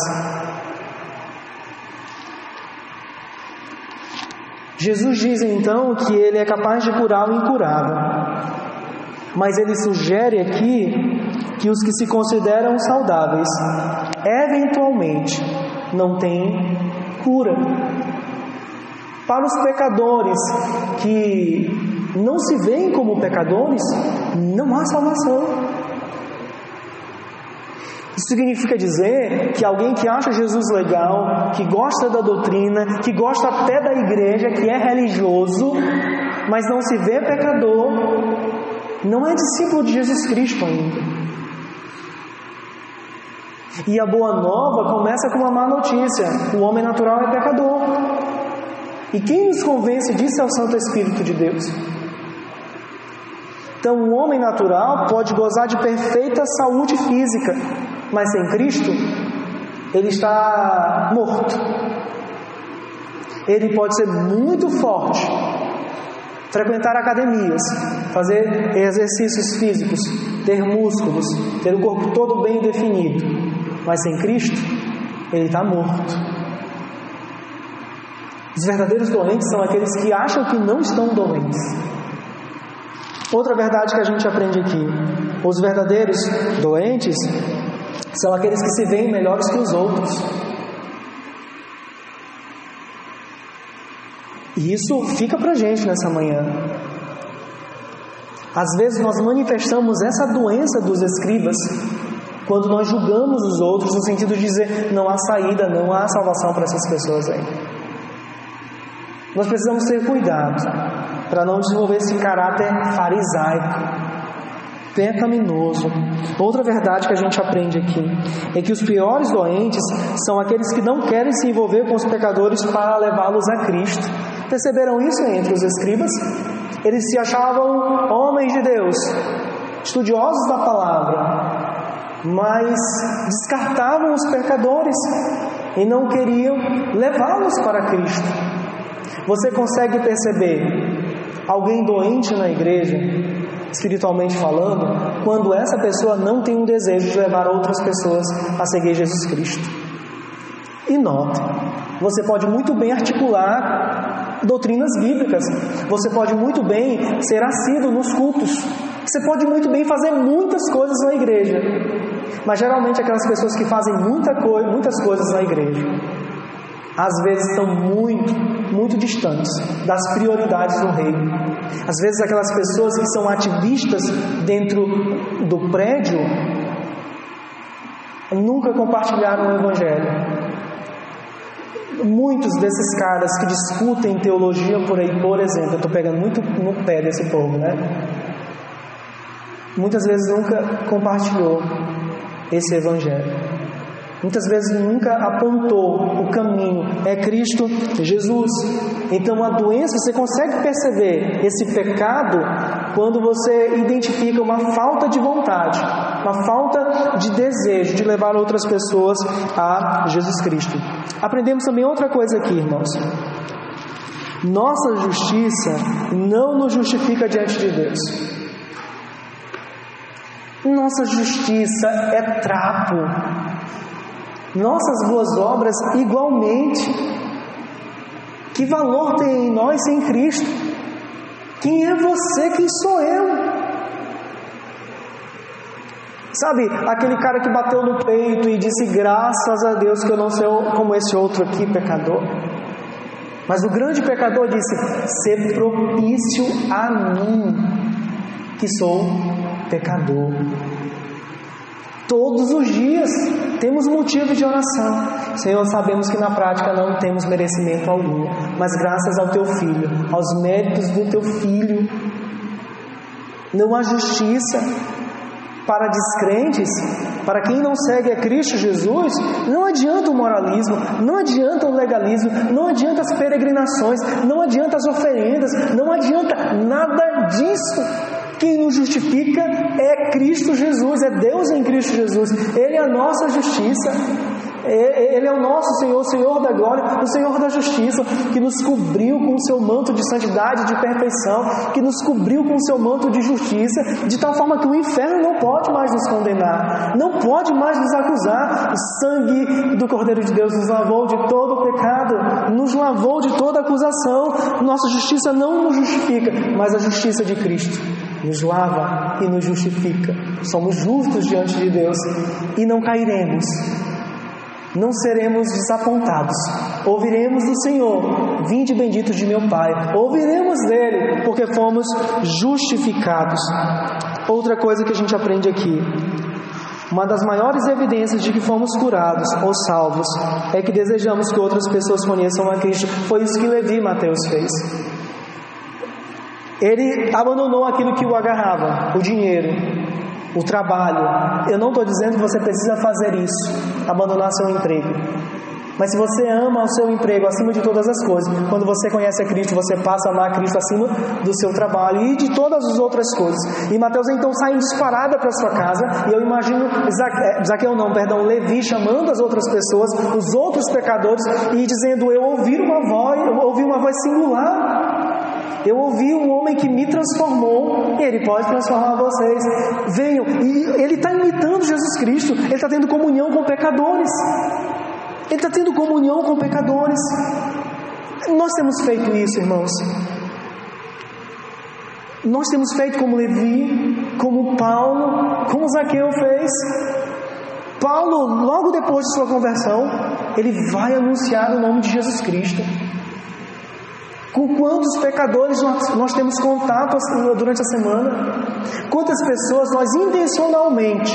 Jesus diz então que ele é capaz de curar o incurável. Mas ele sugere aqui que os que se consideram saudáveis, eventualmente, não têm cura. Para os pecadores que não se veem como pecadores, não há salvação. Isso significa dizer que alguém que acha Jesus legal, que gosta da doutrina, que gosta até da igreja, que é religioso, mas não se vê pecador, não é discípulo de Jesus Cristo ainda. E a boa nova começa com uma má notícia: o homem natural é pecador. E quem nos convence disso é o Santo Espírito de Deus. Então, o homem natural pode gozar de perfeita saúde física, mas sem Cristo, ele está morto. Ele pode ser muito forte, frequentar academias, fazer exercícios físicos, ter músculos, ter o corpo todo bem definido, mas sem Cristo, ele está morto. Os verdadeiros doentes são aqueles que acham que não estão doentes. Outra verdade que a gente aprende aqui: os verdadeiros doentes são aqueles que se veem melhores que os outros. E isso fica para gente nessa manhã. Às vezes nós manifestamos essa doença dos escribas quando nós julgamos os outros no sentido de dizer não há saída, não há salvação para essas pessoas aí. Nós precisamos ter cuidado para não desenvolver esse caráter farisaico pecaminoso. Outra verdade que a gente aprende aqui é que os piores doentes são aqueles que não querem se envolver com os pecadores para levá-los a Cristo. Perceberam isso entre os escribas? Eles se achavam homens de Deus, estudiosos da palavra, mas descartavam os pecadores e não queriam levá-los para Cristo. Você consegue perceber alguém doente na igreja espiritualmente falando, quando essa pessoa não tem um desejo de levar outras pessoas a seguir Jesus Cristo. E note, você pode muito bem articular doutrinas bíblicas, você pode muito bem ser assíduo nos cultos, você pode muito bem fazer muitas coisas na igreja, mas geralmente aquelas pessoas que fazem muita co muitas coisas na igreja, às vezes estão muito, muito distantes das prioridades do reino. Às vezes aquelas pessoas que são ativistas dentro do prédio nunca compartilharam o evangelho. Muitos desses caras que discutem teologia por aí, por exemplo, eu estou pegando muito no pé desse povo, né? Muitas vezes nunca compartilhou esse evangelho. Muitas vezes nunca apontou o caminho, é Cristo Jesus. Então a doença, você consegue perceber esse pecado quando você identifica uma falta de vontade, uma falta de desejo de levar outras pessoas a Jesus Cristo. Aprendemos também outra coisa aqui, irmãos. Nossa justiça não nos justifica diante de Deus. Nossa justiça é trapo nossas boas obras igualmente. Que valor tem em nós sem Cristo? Quem é você? Quem sou eu? Sabe, aquele cara que bateu no peito e disse graças a Deus que eu não sou como esse outro aqui, pecador. Mas o grande pecador disse: ser propício a mim. que sou pecador. Todos os dias temos motivo de oração. Senhor, sabemos que na prática não temos merecimento algum, mas graças ao teu filho, aos méritos do teu filho, não há justiça para descrentes, para quem não segue a Cristo Jesus, não adianta o moralismo, não adianta o legalismo, não adianta as peregrinações, não adianta as oferendas, não adianta nada disso. Quem nos justifica é Cristo Jesus, é Deus em Cristo Jesus. Ele é a nossa justiça. Ele é o nosso Senhor, o Senhor da glória, o Senhor da justiça, que nos cobriu com o seu manto de santidade, de perfeição, que nos cobriu com o seu manto de justiça, de tal forma que o inferno não pode mais nos condenar, não pode mais nos acusar. O sangue do Cordeiro de Deus nos lavou de todo o pecado, nos lavou de toda acusação. Nossa justiça não nos justifica, mas a justiça de Cristo nos lava e nos justifica. Somos justos diante de Deus e não cairemos não seremos desapontados. Ouviremos do Senhor, vinde benditos de meu Pai. Ouviremos dele, porque fomos justificados. Outra coisa que a gente aprende aqui. Uma das maiores evidências de que fomos curados ou salvos é que desejamos que outras pessoas conheçam a Cristo. Foi isso que Levi Mateus fez. Ele abandonou aquilo que o agarrava, o dinheiro, o trabalho. Eu não estou dizendo que você precisa fazer isso, abandonar seu emprego. Mas se você ama o seu emprego acima de todas as coisas, quando você conhece a Cristo, você passa a amar a Cristo acima do seu trabalho e de todas as outras coisas. E Mateus então sai disparada para sua casa, e eu imagino é, Zaqueu não, perdão, Levi chamando as outras pessoas, os outros pecadores, e dizendo: Eu ouvi uma voz, eu ouvi uma voz singular eu ouvi um homem que me transformou, ele pode transformar vocês. Venham. E ele está imitando Jesus Cristo, ele está tendo comunhão com pecadores. Ele está tendo comunhão com pecadores. Nós temos feito isso, irmãos. Nós temos feito como Levi, como Paulo, como Zaqueu fez. Paulo, logo depois de sua conversão, ele vai anunciar o nome de Jesus Cristo. Com quantos pecadores nós, nós temos contato durante a semana? Quantas pessoas nós intencionalmente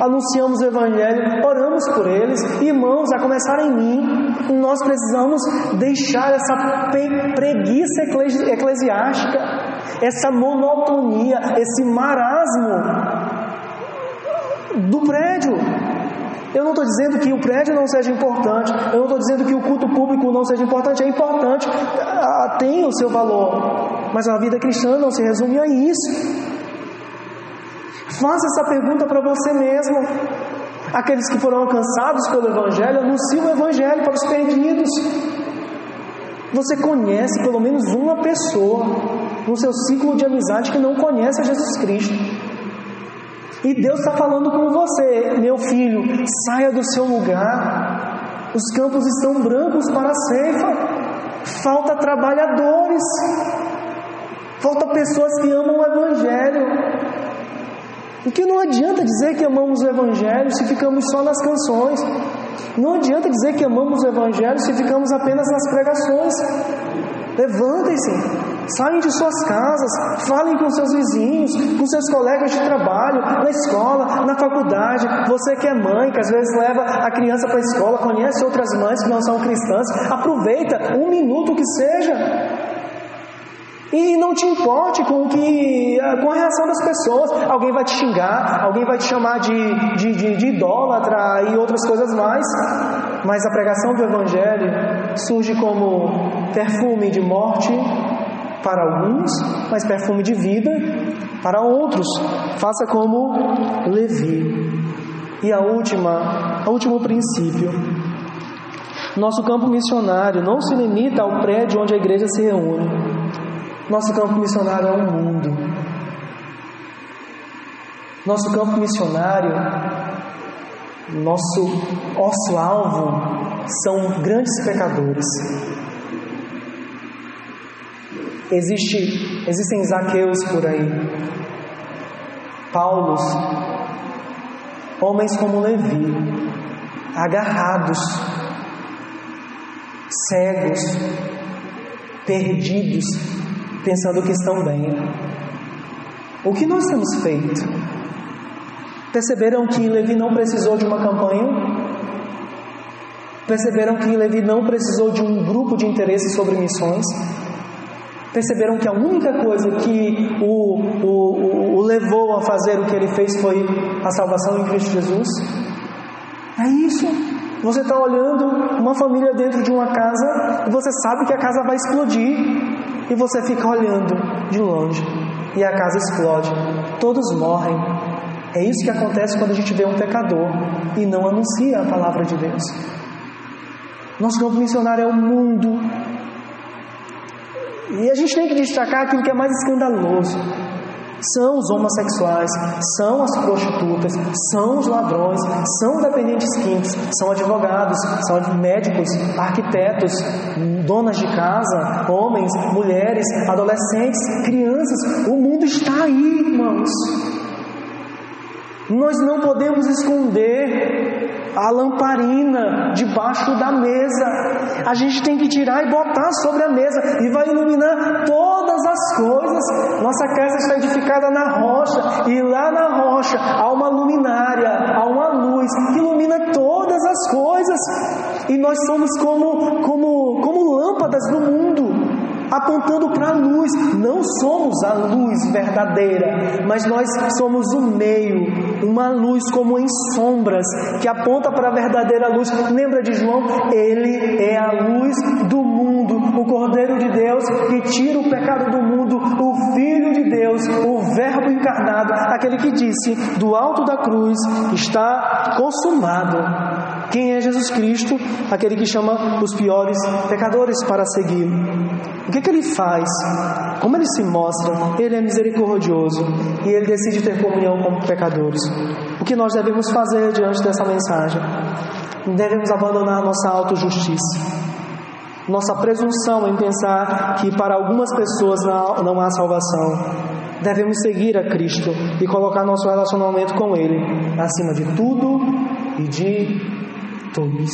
anunciamos o Evangelho, oramos por eles, irmãos, a começar em mim, nós precisamos deixar essa preguiça eclesiástica, essa monotonia, esse marasmo do prédio. Eu não estou dizendo que o prédio não seja importante, eu não estou dizendo que o culto público não seja importante, é importante, ah, tem o seu valor, mas a vida cristã não se resume a isso. Faça essa pergunta para você mesmo. Aqueles que foram alcançados pelo Evangelho, anunciam o Evangelho para os perdidos. Você conhece pelo menos uma pessoa no seu ciclo de amizade que não conhece a Jesus Cristo. E Deus está falando com você, meu filho, saia do seu lugar. Os campos estão brancos para a ceifa. Falta trabalhadores. Falta pessoas que amam o Evangelho. O que não adianta dizer que amamos o Evangelho se ficamos só nas canções. Não adianta dizer que amamos o Evangelho se ficamos apenas nas pregações. Levantem-se, Saiam de suas casas, falem com seus vizinhos, com seus colegas de trabalho, na escola, na faculdade. Você que é mãe, que às vezes leva a criança para a escola, conhece outras mães que não são cristãs, aproveita um minuto que seja. E não te importe com, que, com a reação das pessoas. Alguém vai te xingar, alguém vai te chamar de, de, de, de idólatra e outras coisas mais. Mas a pregação do Evangelho surge como perfume de morte para alguns, mas perfume de vida para outros. Faça como Levi. E a última, o último princípio. Nosso campo missionário não se limita ao prédio onde a igreja se reúne. Nosso campo missionário é o mundo. Nosso campo missionário, nosso nosso alvo são grandes pecadores Existe, existem Zaqueus por aí, Paulos, homens como Levi, agarrados, cegos, perdidos, pensando que estão bem. O que nós temos feito? Perceberam que Levi não precisou de uma campanha? Perceberam que Levi não precisou de um grupo de interesse sobre missões? Perceberam que a única coisa que o, o, o, levou a fazer o que ele fez foi a salvação em Cristo Jesus? É isso. Você está olhando uma família dentro de uma casa e você sabe que a casa vai explodir e você fica olhando de longe e a casa explode. Todos morrem. É isso que acontece quando a gente vê um pecador e não anuncia a palavra de Deus. Nosso campo missionário é o mundo. E a gente tem que destacar aquilo que é mais escandaloso. São os homossexuais, são as prostitutas, são os ladrões, são dependentes químicos, são advogados, são médicos, arquitetos, donas de casa, homens, mulheres, adolescentes, crianças. O mundo está aí, irmãos. Nós não podemos esconder a lamparina debaixo da mesa. A gente tem que tirar e botar sobre a mesa e vai iluminar todas as coisas. Nossa casa está edificada na rocha e lá na rocha há uma luminária, há uma luz que ilumina todas as coisas. E nós somos como como como lâmpadas no mundo apontando para a luz. Não somos a luz verdadeira, mas nós somos o meio, uma luz como em sombras, que aponta para a verdadeira luz. Lembra de João? Ele é a luz do mundo, o Cordeiro de Deus que tira o pecado do mundo, o Filho de Deus, o Verbo encarnado, aquele que disse do alto da cruz está consumado. Quem é Jesus Cristo? Aquele que chama os piores pecadores para segui-lo. O que, que ele faz? Como ele se mostra? Ele é misericordioso e ele decide ter comunhão com pecadores. O que nós devemos fazer diante dessa mensagem? Devemos abandonar nossa autojustiça, nossa presunção em pensar que para algumas pessoas não há salvação. Devemos seguir a Cristo e colocar nosso relacionamento com Ele acima de tudo e de todos.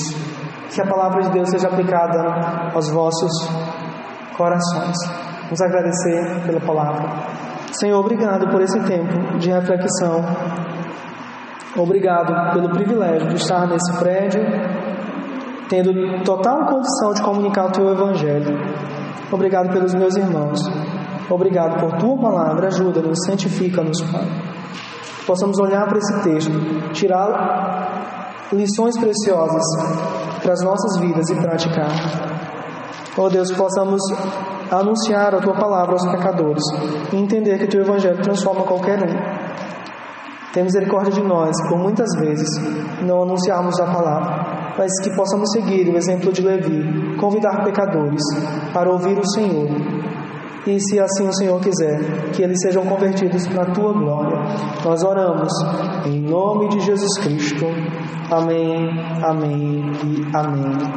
Que a palavra de Deus seja aplicada aos vossos corações. Vamos agradecer pela palavra. Senhor, obrigado por esse tempo de reflexão. Obrigado pelo privilégio de estar nesse prédio, tendo total condição de comunicar o teu evangelho. Obrigado pelos meus irmãos. Obrigado por tua palavra. Ajuda-nos, santifica-nos, Pai. Possamos olhar para esse texto, tirar lições preciosas para as nossas vidas e praticar. Oh Deus, possamos anunciar a tua palavra aos pecadores e entender que o teu evangelho transforma qualquer um. Tem misericórdia de nós, por muitas vezes não anunciarmos a palavra, mas que possamos seguir o exemplo de Levi, convidar pecadores para ouvir o Senhor e, se assim o Senhor quiser, que eles sejam convertidos para a tua glória. Nós oramos em nome de Jesus Cristo. Amém, amém e amém.